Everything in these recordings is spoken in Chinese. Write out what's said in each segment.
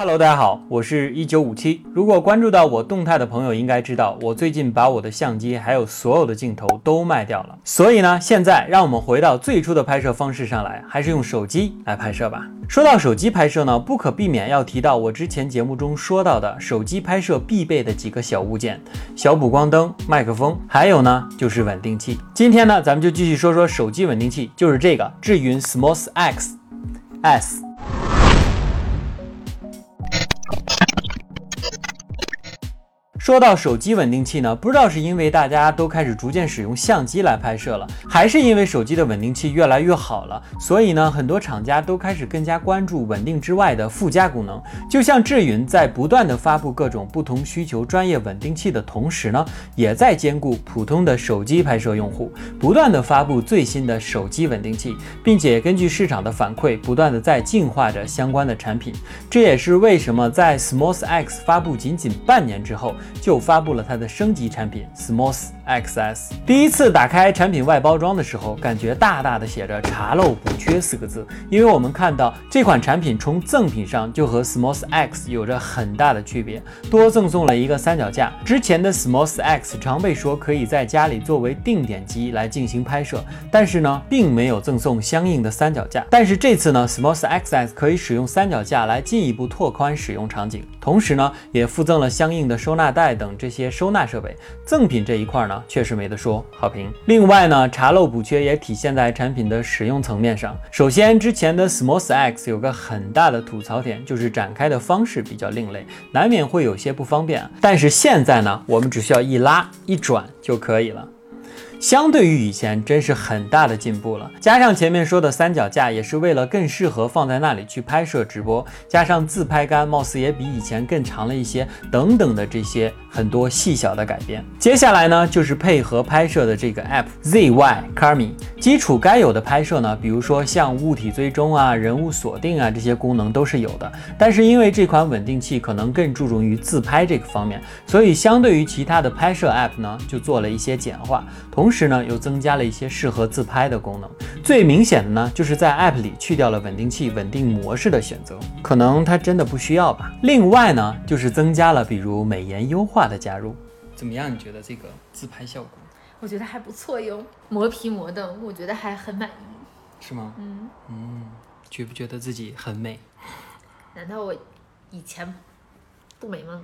Hello，大家好，我是一九五七。如果关注到我动态的朋友，应该知道我最近把我的相机还有所有的镜头都卖掉了。所以呢，现在让我们回到最初的拍摄方式上来，还是用手机来拍摄吧。说到手机拍摄呢，不可避免要提到我之前节目中说到的手机拍摄必备的几个小物件：小补光灯、麦克风，还有呢就是稳定器。今天呢，咱们就继续说说手机稳定器，就是这个智云 Smos X S。说到手机稳定器呢，不知道是因为大家都开始逐渐使用相机来拍摄了，还是因为手机的稳定器越来越好了，所以呢，很多厂家都开始更加关注稳定之外的附加功能。就像智云在不断的发布各种不同需求专业稳定器的同时呢，也在兼顾普通的手机拍摄用户，不断的发布最新的手机稳定器，并且根据市场的反馈，不断的在进化着相关的产品。这也是为什么在 Smooth X 发布仅仅半年之后。就发布了它的升级产品，Smooth XS。第一次打开产品外包装的时候，感觉大大的写着“查漏补缺”四个字，因为我们看到这款产品从赠品上就和 Smos X 有着很大的区别，多赠送了一个三脚架。之前的 Smos X 常被说可以在家里作为定点机来进行拍摄，但是呢，并没有赠送相应的三脚架。但是这次呢，Smos XS 可以使用三脚架来进一步拓宽使用场景，同时呢，也附赠了相应的收纳袋。等这些收纳设备，赠品这一块呢，确实没得说，好评。另外呢，查漏补缺也体现在产品的使用层面上。首先，之前的 Smooth X 有个很大的吐槽点，就是展开的方式比较另类，难免会有些不方便。但是现在呢，我们只需要一拉一转就可以了。相对于以前，真是很大的进步了。加上前面说的三脚架，也是为了更适合放在那里去拍摄直播。加上自拍杆，貌似也比以前更长了一些，等等的这些很多细小的改变。接下来呢，就是配合拍摄的这个 App ZY Carmi。基础该有的拍摄呢，比如说像物体追踪啊、人物锁定啊这些功能都是有的。但是因为这款稳定器可能更注重于自拍这个方面，所以相对于其他的拍摄 App 呢，就做了一些简化。同同时呢，又增加了一些适合自拍的功能。最明显的呢，就是在 App 里去掉了稳定器稳定模式的选择，可能它真的不需要吧。另外呢，就是增加了比如美颜优化的加入。怎么样？你觉得这个自拍效果？我觉得还不错哟，磨皮磨的，我觉得还很满意。是吗？嗯嗯，觉不觉得自己很美？难道我以前不美吗？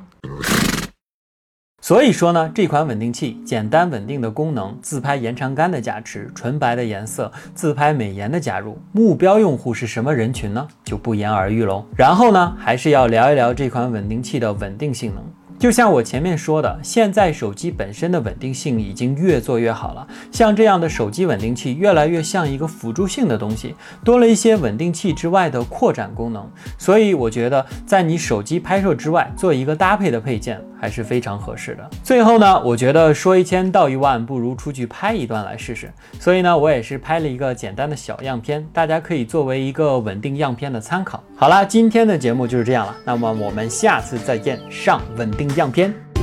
所以说呢，这款稳定器简单稳定的功能、自拍延长杆的加持、纯白的颜色、自拍美颜的加入，目标用户是什么人群呢？就不言而喻喽。然后呢，还是要聊一聊这款稳定器的稳定性能。就像我前面说的，现在手机本身的稳定性已经越做越好了。像这样的手机稳定器越来越像一个辅助性的东西，多了一些稳定器之外的扩展功能。所以我觉得，在你手机拍摄之外做一个搭配的配件还是非常合适的。最后呢，我觉得说一千道一万，不如出去拍一段来试试。所以呢，我也是拍了一个简单的小样片，大家可以作为一个稳定样片的参考。好啦，今天的节目就是这样了，那么我们下次再见，上稳定。样片。